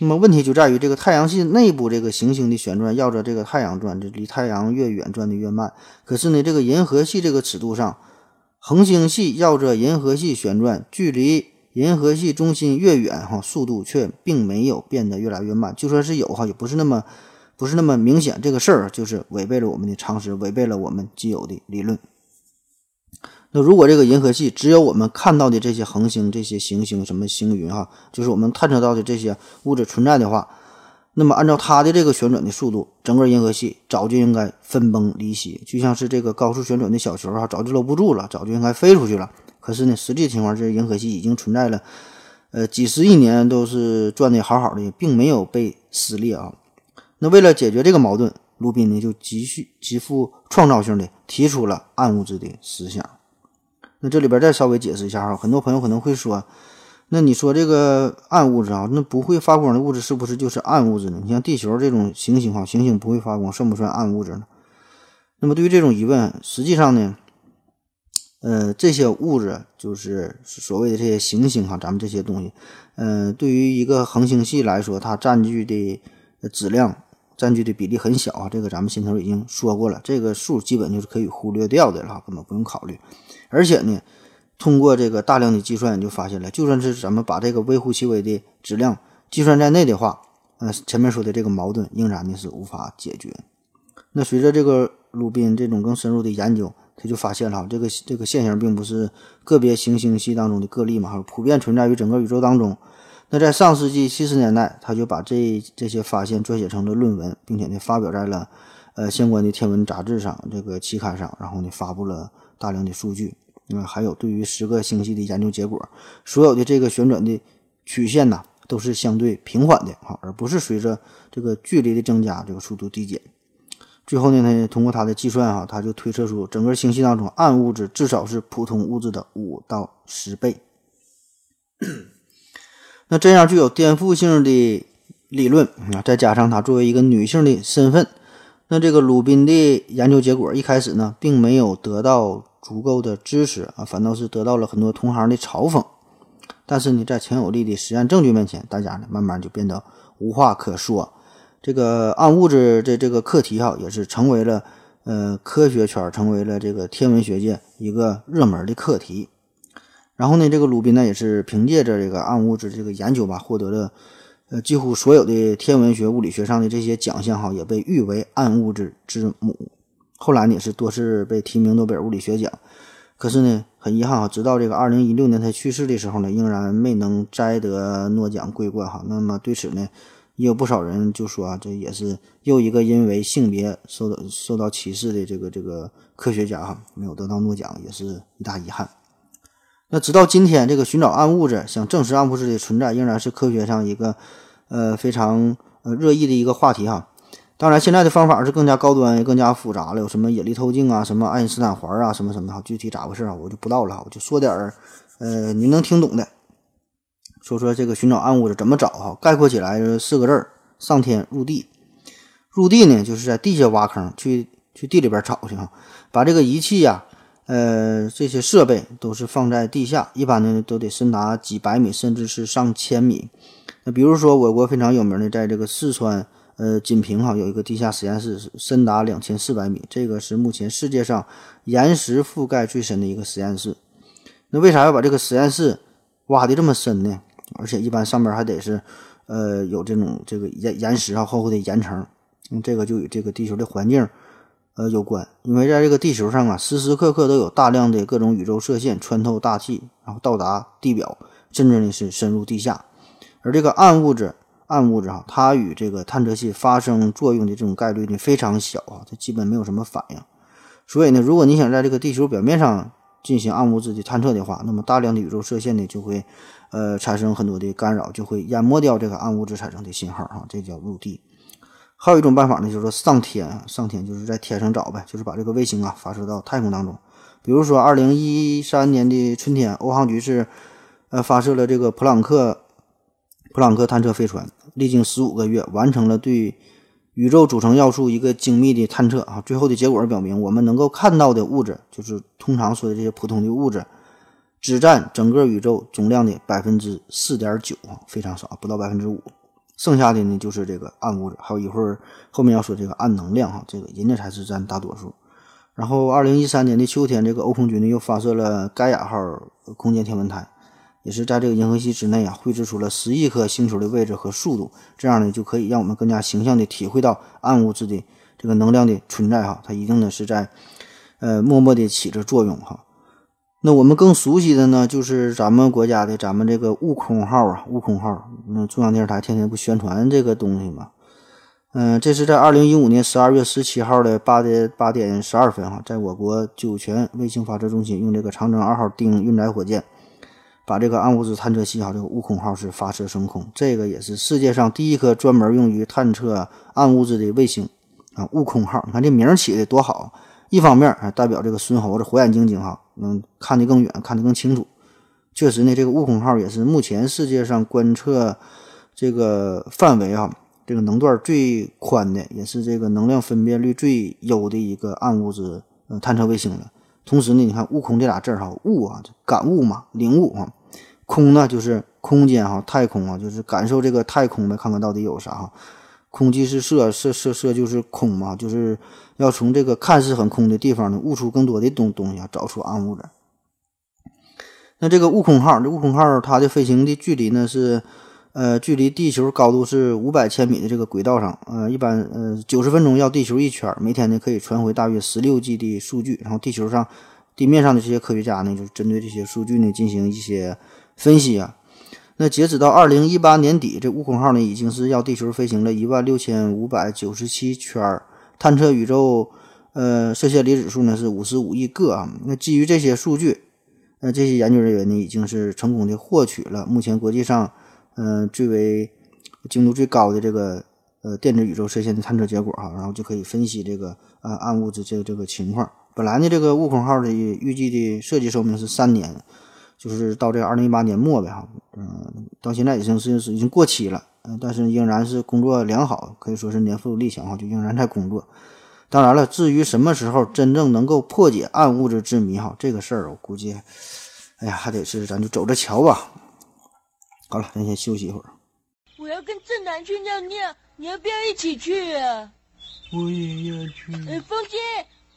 那么问题就在于这个太阳系内部这个行星的旋转绕着这个太阳转，这离太阳越远转的越慢。可是呢，这个银河系这个尺度上。恒星系绕着银河系旋转，距离银河系中心越远，哈，速度却并没有变得越来越慢。就算是有，哈，也不是那么，不是那么明显。这个事儿就是违背了我们的常识，违背了我们既有的理论。那如果这个银河系只有我们看到的这些恒星、这些行星、什么星云，哈，就是我们探测到的这些物质存在的话。那么，按照它的这个旋转的速度，整个银河系早就应该分崩离析，就像是这个高速旋转的小球啊，早就搂不住了，早就应该飞出去了。可是呢，实际情况是，银河系已经存在了，呃，几十亿年都是转的好好的，并没有被撕裂啊。那为了解决这个矛盾，卢宾呢就急需极富创造性的提出了暗物质的思想。那这里边再稍微解释一下哈，很多朋友可能会说。那你说这个暗物质啊，那不会发光的物质是不是就是暗物质呢？你像地球这种行星哈，行星不会发光，算不算暗物质呢？那么对于这种疑问，实际上呢，呃，这些物质就是所谓的这些行星哈，咱们这些东西，呃，对于一个恒星系来说，它占据的质量占据的比例很小啊。这个咱们先头已经说过了，这个数基本就是可以忽略掉的了，根本不用考虑。而且呢。通过这个大量的计算，你就发现了，就算是咱们把这个微乎其微的质量计算在内的话，呃，前面说的这个矛盾仍然的是无法解决。那随着这个鲁宾这种更深入的研究，他就发现了这个这个现象并不是个别行星系当中的个例嘛，普遍存在于整个宇宙当中。那在上世纪七十年代，他就把这这些发现撰写成了论文，并且呢发表在了呃相关的天文杂志上，这个期刊上，然后呢发布了大量的数据。那还有对于十个星系的研究结果，所有的这个旋转的曲线呢，都是相对平缓的啊，而不是随着这个距离的增加，这个速度递减。最后呢，他通过他的计算哈，他就推测出整个星系当中暗物质至少是普通物质的五到十倍。那这样具有颠覆性的理论啊，再加上她作为一个女性的身份，那这个鲁宾的研究结果一开始呢，并没有得到足够的支持啊，反倒是得到了很多同行的嘲讽。但是呢，在强有力的实验证据面前，大家呢慢慢就变得无话可说。这个暗物质的这个课题哈，也是成为了呃科学圈成为了这个天文学界一个热门的课题。然后呢，这个鲁宾呢也是凭借着这个暗物质这个研究吧，获得了。呃，几乎所有的天文学、物理学上的这些奖项哈，也被誉为暗物质之母。后来呢，也是多次被提名诺贝尔物理学奖。可是呢，很遗憾啊，直到这个二零一六年他去世的时候呢，仍然没能摘得诺奖桂冠哈。那么对此呢，也有不少人就说啊，这也是又一个因为性别受到受到歧视的这个这个科学家哈，没有得到诺奖，也是一大遗憾。那直到今天，这个寻找暗物质，想证实暗物质的存在，仍然是科学上一个呃非常呃热议的一个话题哈。当然，现在的方法是更加高端，也更加复杂了，有什么引力透镜啊，什么爱因斯坦环啊，什么什么的。具体咋回事啊，我就不知道了。我就说点儿呃你能听懂的，说说这个寻找暗物质怎么找哈。概括起来四个字儿：上天入地。入地呢，就是在地下挖坑，去去地里边找去哈，把这个仪器呀。呃，这些设备都是放在地下，一般呢都得深达几百米，甚至是上千米。那比如说，我国非常有名的，在这个四川呃锦屏哈有一个地下实验室，深达两千四百米，这个是目前世界上岩石覆盖最深的一个实验室。那为啥要把这个实验室挖的这么深呢？而且一般上面还得是呃有这种这个岩岩石啊厚厚的岩层，这个就与这个地球的环境。呃，有关，因为在这个地球上啊，时时刻刻都有大量的各种宇宙射线穿透大气，然后到达地表，甚至呢是深入地下。而这个暗物质，暗物质哈，它与这个探测器发生作用的这种概率呢非常小啊，它基本没有什么反应。所以呢，如果你想在这个地球表面上进行暗物质的探测的话，那么大量的宇宙射线呢就会呃产生很多的干扰，就会淹没掉这个暗物质产生的信号哈，这叫入地。还有一种办法呢，就是说上天，上天就是在天上找呗，就是把这个卫星啊发射到太空当中。比如说，二零一三年的春天，欧航局是呃发射了这个普朗克普朗克探测飞船，历经十五个月，完成了对宇宙组成要素一个精密的探测啊。最后的结果表明，我们能够看到的物质，就是通常说的这些普通的物质，只占整个宇宙总量的百分之四点九啊，非常少，不到百分之五。剩下的呢，就是这个暗物质，还有一会儿后面要说这个暗能量哈，这个人家才是占大多数。然后，二零一三年的秋天，这个欧空军呢又发射了盖亚号空间天文台，也是在这个银河系之内啊绘制出了十亿颗星球的位置和速度，这样呢就可以让我们更加形象的体会到暗物质的这个能量的存在哈，它一定呢是在呃默默的起着作用哈。那我们更熟悉的呢，就是咱们国家的咱们这个悟空号啊，悟空号。那中央电视台天天不宣传这个东西吗？嗯，这是在二零一五年十二月十七号的八点八点十二分哈，在我国酒泉卫星发射中心用这个长征二号丁运载火箭，把这个暗物质探测器哈，这个悟空号是发射升空。这个也是世界上第一颗专门用于探测暗物质的卫星啊，悟空号。你看这名起的多好。一方面啊，代表这个孙猴子火眼金睛哈，能看得更远，看得更清楚。确实呢，这个悟空号也是目前世界上观测这个范围啊，这个能段最宽的，也是这个能量分辨率最优的一个暗物质呃探测卫星了。同时呢，你看“悟空”这俩字儿哈，悟啊，感悟嘛，领悟啊；空呢，就是空间哈，太空啊，就是感受这个太空呗，看看到底有啥哈。空即是色，色色色就是空嘛，就是要从这个看似很空的地方呢，悟出更多的东东西啊，找出暗物质。那这个悟空号，这悟空号它的飞行的距离呢是，呃，距离地球高度是五百千米的这个轨道上，呃，一般呃九十分钟绕地球一圈，每天呢可以传回大约十六 G 的数据，然后地球上地面上的这些科学家呢，就针对这些数据呢进行一些分析啊。那截止到二零一八年底，这悟空号呢已经是绕地球飞行了一万六千五百九十七圈儿，探测宇宙呃射线离子数呢是五十五亿个啊。那基于这些数据，那这些研究人员呢已经是成功的获取了目前国际上嗯最为精度最高的这个呃电子宇宙射线的探测结果哈，然后就可以分析这个呃暗物质这个这个情况。本来呢这个悟空号的预计的设计寿命是三年。就是到这个二零一八年末呗，哈，嗯，到现在已经是是已经过期了，嗯，但是仍然是工作良好，可以说是年富力强哈，就仍然在工作。当然了，至于什么时候真正能够破解暗物质之谜哈，这个事儿我估计，哎呀，还得是咱就走着瞧吧。好了，咱先休息一会儿。我要跟正南去尿尿，你要不要一起去啊？我也要去。哎，风姐，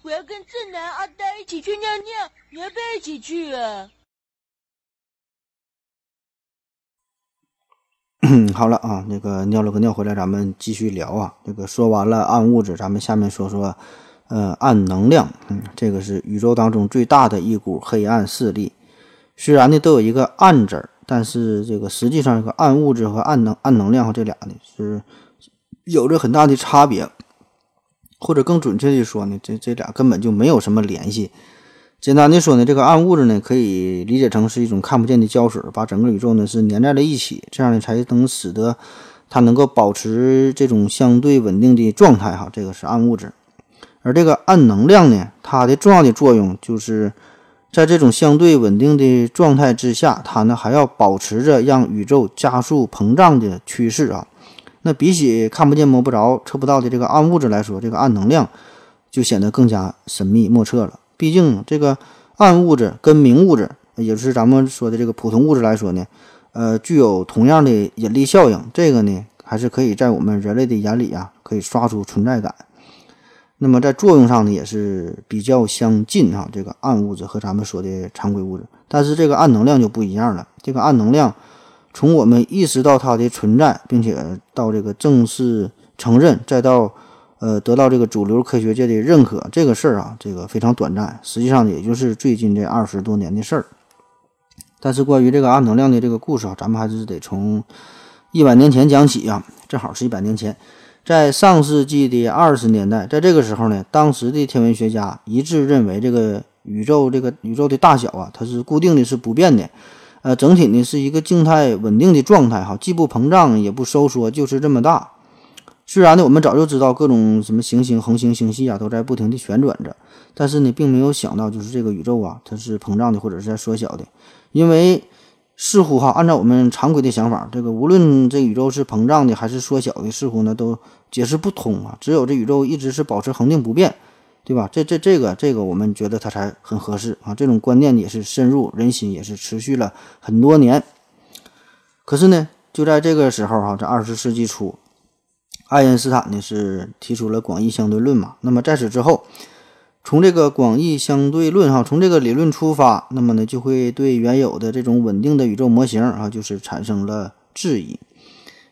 我要跟正南、阿呆一起去尿尿，你要不要一起去啊？好了啊，那个尿了个尿回来，咱们继续聊啊。这个说完了暗物质，咱们下面说说，呃，暗能量。嗯，这个是宇宙当中最大的一股黑暗势力。虽然呢都有一个暗字儿，但是这个实际上这个暗物质和暗能暗能量这俩呢是有着很大的差别，或者更准确的说呢，这这俩根本就没有什么联系。简单的说呢，这个暗物质呢，可以理解成是一种看不见的胶水，把整个宇宙呢是粘在了一起，这样呢才能使得它能够保持这种相对稳定的状态。哈，这个是暗物质。而这个暗能量呢，它的重要的作用就是在这种相对稳定的状态之下，它呢还要保持着让宇宙加速膨胀的趋势啊。那比起看不见摸不着测不到的这个暗物质来说，这个暗能量就显得更加神秘莫测了。毕竟，这个暗物质跟明物质，也就是咱们说的这个普通物质来说呢，呃，具有同样的引力效应。这个呢，还是可以在我们人类的眼里啊，可以刷出存在感。那么在作用上呢，也是比较相近哈。这个暗物质和咱们说的常规物质，但是这个暗能量就不一样了。这个暗能量，从我们意识到它的存在，并且到这个正式承认，再到呃，得到这个主流科学界的认可，这个事儿啊，这个非常短暂，实际上也就是最近这二十多年的事儿。但是关于这个暗能量的这个故事啊，咱们还是得从一百年前讲起啊，正好是一百年前，在上世纪的二十年代，在这个时候呢，当时的天文学家一致认为，这个宇宙这个宇宙的大小啊，它是固定的，是不变的，呃，整体呢是一个静态稳定的状态哈，既不膨胀也不收缩，就是这么大。虽然呢，我们早就知道各种什么行星、恒星、星系啊都在不停地旋转着，但是呢，并没有想到就是这个宇宙啊，它是膨胀的或者是在缩小的。因为似乎哈，按照我们常规的想法，这个无论这宇宙是膨胀的还是缩小的，似乎呢都解释不通啊。只有这宇宙一直是保持恒定不变，对吧？这这这个这个，我们觉得它才很合适啊。这种观念也是深入人心，也是持续了很多年。可是呢，就在这个时候哈，在二十世纪初。爱因斯坦呢是提出了广义相对论嘛？那么在此之后，从这个广义相对论哈，从这个理论出发，那么呢就会对原有的这种稳定的宇宙模型啊，就是产生了质疑。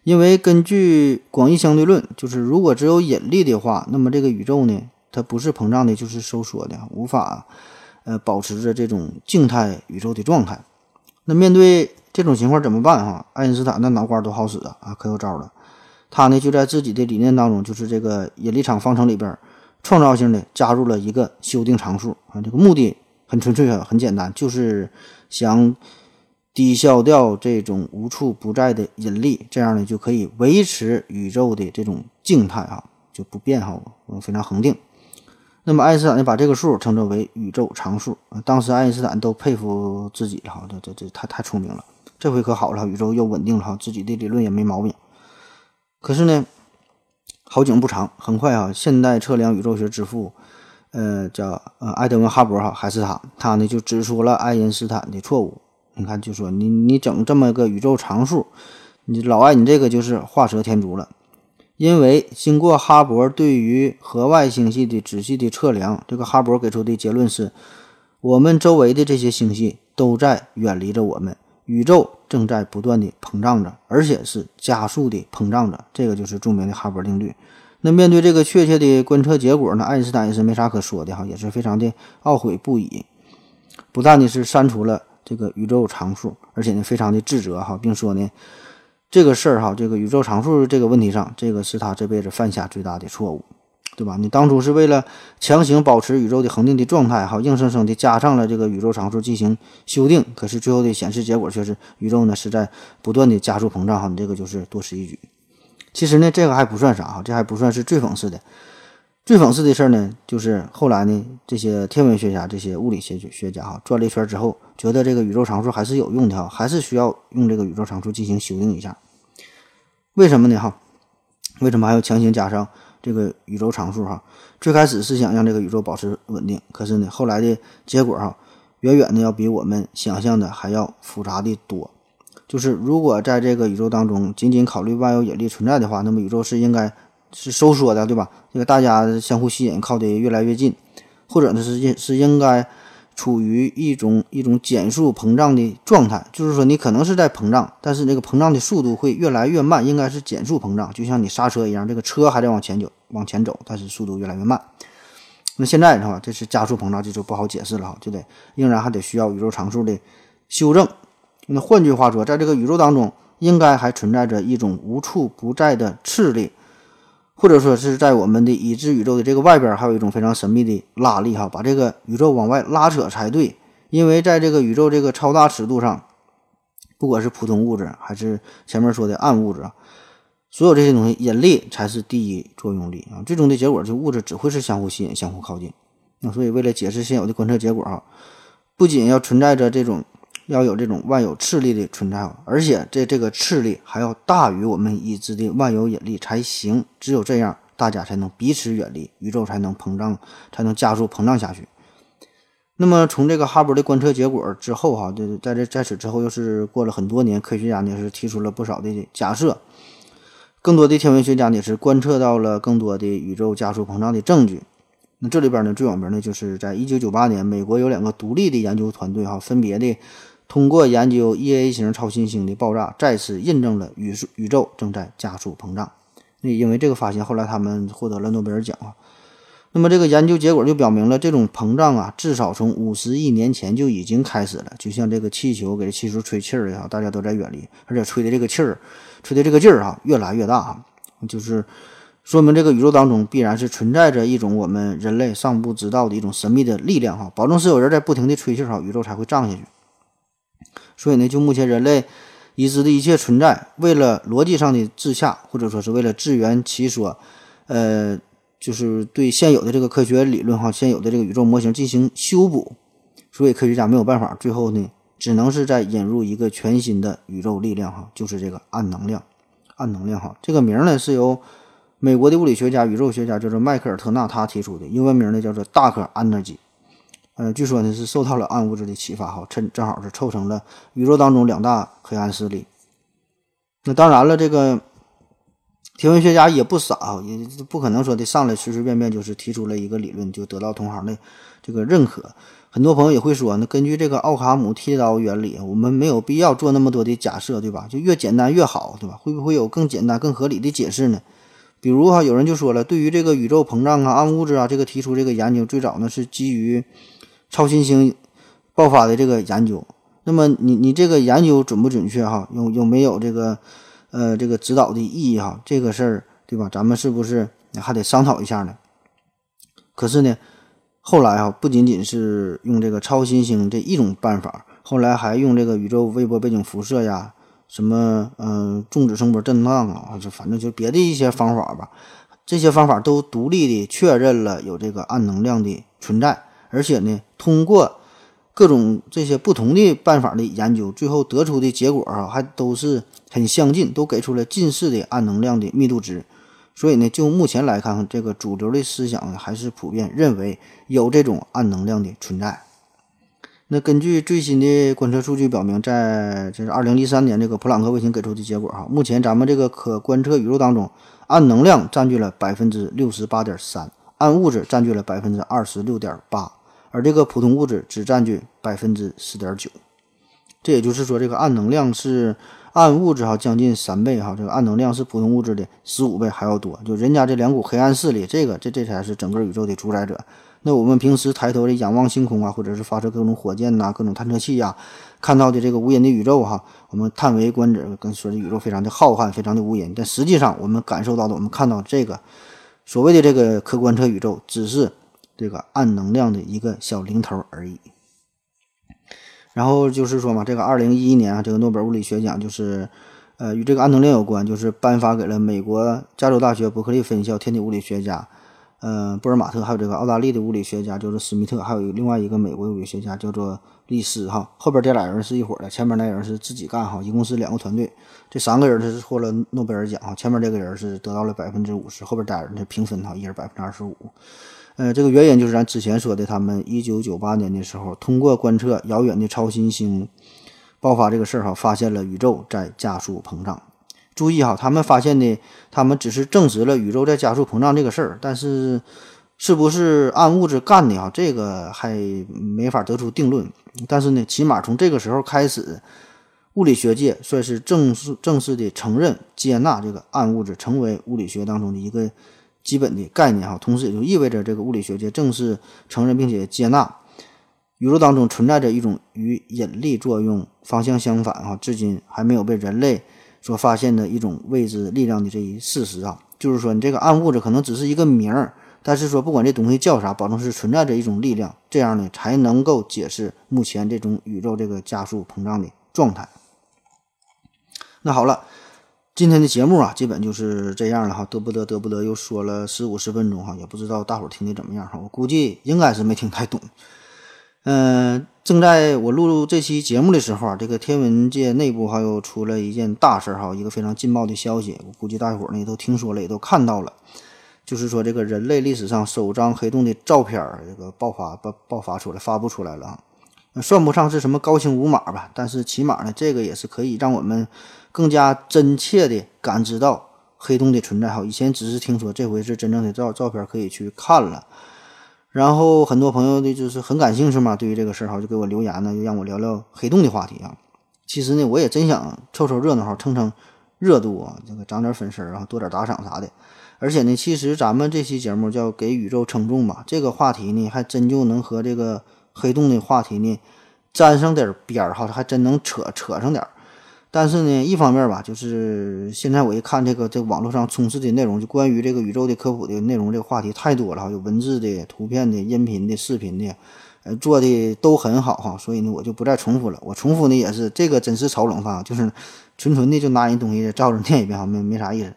因为根据广义相对论，就是如果只有引力的话，那么这个宇宙呢，它不是膨胀的，就是收缩的，无法呃保持着这种静态宇宙的状态。那面对这种情况怎么办哈？爱因斯坦那脑瓜多好使啊，啊可有招了。他呢就在自己的理念当中，就是这个引力场方程里边，创造性的加入了一个修订常数啊。这个目的很纯粹啊，很简单，就是想抵消掉这种无处不在的引力，这样呢就可以维持宇宙的这种静态啊，就不变哈，非常恒定。那么爱因斯坦呢把这个数称之为宇宙常数啊。当时爱因斯坦都佩服自己了，这这这太太聪明了，这回可好了，宇宙又稳定了哈，自己的理论也没毛病。可是呢，好景不长，很快啊，现代测量宇宙学之父，呃，叫呃爱德文哈勃哈还是他，他呢就指出了爱因斯坦的错误。你看，就说你你整这么个宇宙常数，你老爱你这个就是画蛇添足了。因为经过哈勃对于河外星系的仔细的测量，这个哈勃给出的结论是，我们周围的这些星系都在远离着我们。宇宙正在不断的膨胀着，而且是加速的膨胀着，这个就是著名的哈勃定律。那面对这个确切的观测结果呢，爱因斯坦也是没啥可说的哈，也是非常的懊悔不已。不但呢是删除了这个宇宙常数，而且呢非常的自责哈，并说呢这个事儿哈，这个宇宙常数这个问题上，这个是他这辈子犯下最大的错误。对吧？你当初是为了强行保持宇宙的恒定的状态，哈，硬生生的加上了这个宇宙常数进行修订，可是最后的显示结果却是宇宙呢是在不断的加速膨胀，哈，你这个就是多此一举。其实呢，这个还不算啥，哈，这还不算是最讽刺的。最讽刺的事呢，就是后来呢，这些天文学家、这些物理学学家，哈，转了一圈之后，觉得这个宇宙常数还是有用的，哈，还是需要用这个宇宙常数进行修订一下。为什么呢？哈，为什么还要强行加上？这个宇宙常数哈。最开始是想让这个宇宙保持稳定，可是呢，后来的结果哈，远远的要比我们想象的还要复杂的多。就是如果在这个宇宙当中仅仅考虑万有引力存在的话，那么宇宙是应该是收缩的，对吧？这个大家相互吸引，靠得越来越近，或者呢是应是应该处于一种一种减速膨胀的状态。就是说你可能是在膨胀，但是那个膨胀的速度会越来越慢，应该是减速膨胀，就像你刹车一样，这个车还在往前走往前走，但是速度越来越慢。那现在是吧？这是加速膨胀，这就不好解释了哈，就得仍然还得需要宇宙常数的修正。那换句话说，在这个宇宙当中，应该还存在着一种无处不在的斥力，或者说是在我们的已知宇宙的这个外边，还有一种非常神秘的拉力，哈，把这个宇宙往外拉扯才对。因为在这个宇宙这个超大尺度上，不管是普通物质还是前面说的暗物质啊，所有这些东西，引力才是第一作用力啊。最终的结果，就物质只会是相互吸引、相互靠近。那所以，为了解释现有的观测结果啊，不仅要存在着这种。要有这种万有斥力的存在，而且这这个斥力还要大于我们已知的万有引力才行。只有这样，大家才能彼此远离，宇宙才能膨胀，才能加速膨胀下去。那么，从这个哈勃的观测结果之后，哈，在这在此之后，又是过了很多年，科学家呢是提出了不少的假设，更多的天文学家呢是观测到了更多的宇宙加速膨胀的证据。那这里边呢最有名的就是在一九九八年，美国有两个独立的研究团队，哈，分别的。通过研究 E A 型超新星的爆炸，再次印证了宇宙宇宙正在加速膨胀。那因为这个发现，后来他们获得了诺贝尔奖啊。那么这个研究结果就表明了，这种膨胀啊，至少从五十亿年前就已经开始了。就像这个气球给这气球吹气儿一样，大家都在远离，而且吹的这个气儿，吹的这个劲儿哈，越来越大哈，就是说明这个宇宙当中必然是存在着一种我们人类尚不知道的一种神秘的力量哈，保证是有人在不停的吹气儿哈，宇宙才会胀下去。所以呢，就目前人类已知的一切存在，为了逻辑上的自洽，或者说是为了自圆其说，呃，就是对现有的这个科学理论哈，现有的这个宇宙模型进行修补。所以科学家没有办法，最后呢，只能是在引入一个全新的宇宙力量哈，就是这个暗能量。暗能量哈，这个名呢是由美国的物理学家、宇宙学家叫做迈克尔特纳他提出的，英文名呢叫做 Dark Energy。呃，据说呢是受到了暗物质的启发，哈，趁正好是凑成了宇宙当中两大黑暗势力。那当然了，这个天文学家也不傻，也不可能说的上来随随便便就是提出了一个理论就得到同行的这个认可。很多朋友也会说，那根据这个奥卡姆剃刀原理，我们没有必要做那么多的假设，对吧？就越简单越好，对吧？会不会有更简单、更合理的解释呢？比如哈，有人就说了，对于这个宇宙膨胀啊、暗物质啊，这个提出这个研究最早呢是基于。超新星爆发的这个研究，那么你你这个研究准不准确哈？有有没有这个呃这个指导的意义哈？这个事儿对吧？咱们是不是还得商讨一下呢？可是呢，后来哈不仅仅是用这个超新星这一种办法，后来还用这个宇宙微波背景辐射呀，什么嗯重子声波震荡啊，就反正就别的一些方法吧，这些方法都独立的确认了有这个暗能量的存在。而且呢，通过各种这些不同的办法的研究，最后得出的结果啊，还都是很相近，都给出了近似的暗能量的密度值。所以呢，就目前来看，这个主流的思想还是普遍认为有这种暗能量的存在。那根据最新的观测数据表明，在这是二零一三年这个普朗克卫星给出的结果哈，目前咱们这个可观测宇宙当中，暗能量占据了百分之六十八点三，暗物质占据了百分之二十六点八。而这个普通物质只占据百分之十点九，这也就是说，这个暗能量是暗物质哈将近三倍哈，这个暗能量是普通物质的十五倍还要多。就人家这两股黑暗势力，这个这这才是整个宇宙的主宰者。那我们平时抬头的仰望星空啊，或者是发射各种火箭呐、各种探测器呀，看到的这个无垠的宇宙哈，我们叹为观止，跟说的宇宙非常的浩瀚，非常的无垠。但实际上，我们感受到的，我们看到这个所谓的这个可观测宇宙，只是。这个暗能量的一个小零头而已。然后就是说嘛，这个二零一一年啊，这个诺贝尔物理学奖就是，呃，与这个暗能量有关，就是颁发给了美国加州大学伯克利分校天体物理学家，呃，布尔马特，还有这个澳大利亚的物理学家叫做史密特，还有另外一个美国物理学家叫做利斯哈，后边这俩人是一伙的，前面那人是自己干哈，一共是两个团队。这三个人他是获了诺贝尔奖哈，前面这个人是得到了百分之五十，后边俩人是平分哈，一人百分之二十五。呃，这个原因就是咱之前说的，他们一九九八年的时候通过观测遥远的超新星爆发这个事儿哈，发现了宇宙在加速膨胀。注意哈，他们发现的，他们只是证实了宇宙在加速膨胀这个事儿，但是。是不是暗物质干的啊？这个还没法得出定论。但是呢，起码从这个时候开始，物理学界算是正式正式的承认、接纳这个暗物质，成为物理学当中的一个基本的概念哈。同时，也就意味着这个物理学界正式承认并且接纳宇宙当中存在着一种与引力作用方向相反哈，至今还没有被人类所发现的一种未知力量的这一事实啊。就是说，你这个暗物质可能只是一个名儿。但是说，不管这东西叫啥，保证是存在着一种力量，这样呢才能够解释目前这种宇宙这个加速膨胀的状态。那好了，今天的节目啊，基本就是这样了哈，得不得得不得，又说了十五十分钟哈，也不知道大伙儿听的怎么样哈，我估计应该是没听太懂。嗯，正在我录这期节目的时候啊，这个天文界内部还有出了一件大事哈，一个非常劲爆的消息，我估计大伙儿呢都听说了，也都看到了。就是说，这个人类历史上首张黑洞的照片儿，这个爆发爆爆发出来，发布出来了啊。算不上是什么高清无码吧，但是起码呢，这个也是可以让我们更加真切的感知到黑洞的存在哈。以前只是听说，这回是真正的照照片可以去看了。然后很多朋友的，就是很感兴趣嘛，对于这个事儿哈，就给我留言呢，就让我聊聊黑洞的话题啊。其实呢，我也真想凑凑热闹哈，蹭蹭热度啊，这个涨点粉丝啊，多点打赏啥的。而且呢，其实咱们这期节目叫给宇宙称重吧，这个话题呢，还真就能和这个黑洞的话题呢沾上点边儿哈，还真能扯扯上点儿。但是呢，一方面吧，就是现在我一看这个这网络上充斥的内容，就关于这个宇宙的科普的内容，这个话题太多了，有文字的、图片的、音频的、视频的，呃，做的都很好哈，所以呢，我就不再重复了。我重复呢也是这个，真是炒冷饭，就是纯纯的就拿人东西照着念一遍哈，没没啥意思。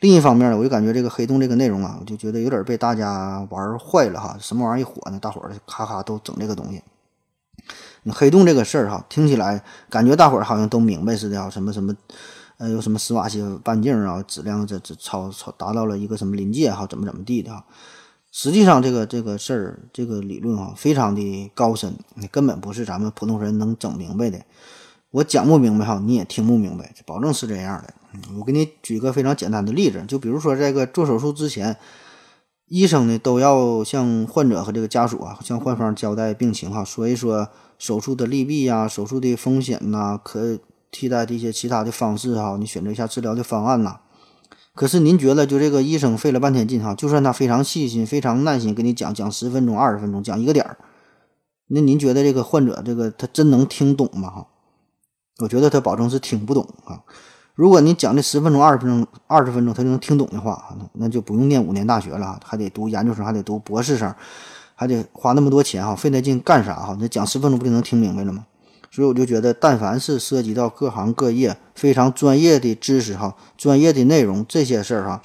另一方面呢，我就感觉这个黑洞这个内容啊，我就觉得有点被大家玩坏了哈。什么玩意一火呢，大伙儿咔咔都整这个东西。黑洞这个事儿哈，听起来感觉大伙儿好像都明白似的啊，什么什么，呃，有什么史瓦西半径啊，质量这这超超达到了一个什么临界哈，怎么怎么地的哈。实际上这个这个事儿，这个理论哈，非常的高深，根本不是咱们普通人能整明白的。我讲不明白哈，你也听不明白，保证是这样的。我给你举个非常简单的例子，就比如说这个做手术之前，医生呢都要向患者和这个家属啊，向患方交代病情哈，说一说手术的利弊呀，手术的风险呐，可替代的一些其他的方式哈，你选择一下治疗的方案呐。可是您觉得，就这个医生费了半天劲哈，就算他非常细心、非常耐心给你讲讲十分钟、二十分钟讲一个点儿，那您觉得这个患者这个他真能听懂吗？哈，我觉得他保证是听不懂啊。如果你讲这十分钟、二十分钟、二十分钟，他就能听懂的话，那就不用念五年大学了，还得读研究生，还得读博士生，还得花那么多钱哈，费那劲干啥哈？那讲十分钟不就能听明白了吗？所以我就觉得，但凡是涉及到各行各业非常专业的知识哈、专业的内容这些事儿哈，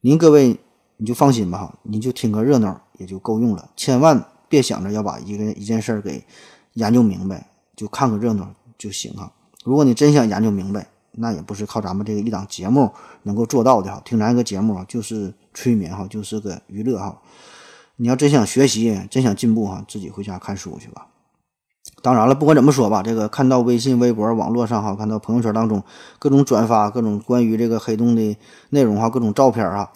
您各位你就放心吧哈，你就听个热闹也就够用了，千万别想着要把一个一件事给研究明白，就看个热闹就行哈。如果你真想研究明白，那也不是靠咱们这个一档节目能够做到的哈，听咱一个节目啊，就是催眠哈，就是个娱乐哈。你要真想学习，真想进步哈，自己回家看书去吧。当然了，不管怎么说吧，这个看到微信、微博、网络上哈，看到朋友圈当中各种转发、各种关于这个黑洞的内容哈，各种照片啊，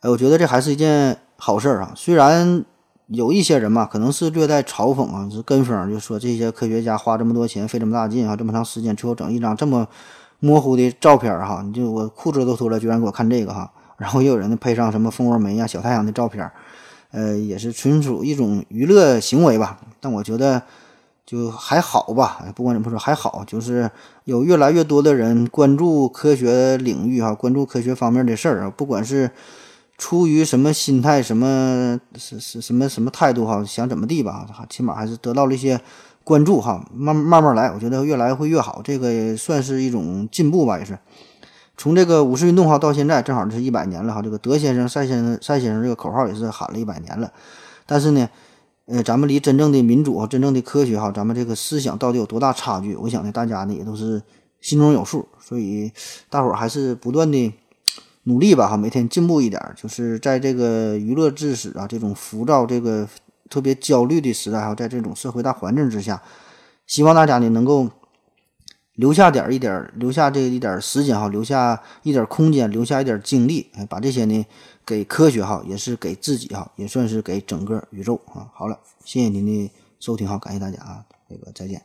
哎，我觉得这还是一件好事啊。虽然有一些人嘛，可能是略带嘲讽啊，是跟风，就说这些科学家花这么多钱、费这么大劲啊，这么长时间，最后整一张这么。模糊的照片哈，你就我裤子都脱了，居然给我看这个哈。然后也有人配上什么蜂窝煤呀、小太阳的照片，呃，也是纯属一种娱乐行为吧。但我觉得就还好吧，不管怎么说还好，就是有越来越多的人关注科学领域哈，关注科学方面的事儿啊，不管是出于什么心态、什么是是什么什么态度哈，想怎么地吧，起码还是得到了一些。关注哈，慢慢慢来，我觉得越来会越好，这个算是一种进步吧，也是。从这个五四运动哈到现在，正好是一百年了哈。这个德先生、赛先生、赛先生这个口号也是喊了一百年了。但是呢，呃，咱们离真正的民主、真正的科学哈，咱们这个思想到底有多大差距？我想呢，大家呢也都是心中有数，所以大伙儿还是不断的努力吧哈，每天进步一点，就是在这个娱乐至死啊，这种浮躁、这个特别焦虑的时代哈，在这种社会大环境之下，希望大家呢能够留下点儿一点，留下这一点时间哈，留下一点空间，留下一点精力，哎，把这些呢。给科学哈，也是给自己哈，也算是给整个宇宙啊。好了，谢谢您的收听哈，感谢大家啊，这个再见。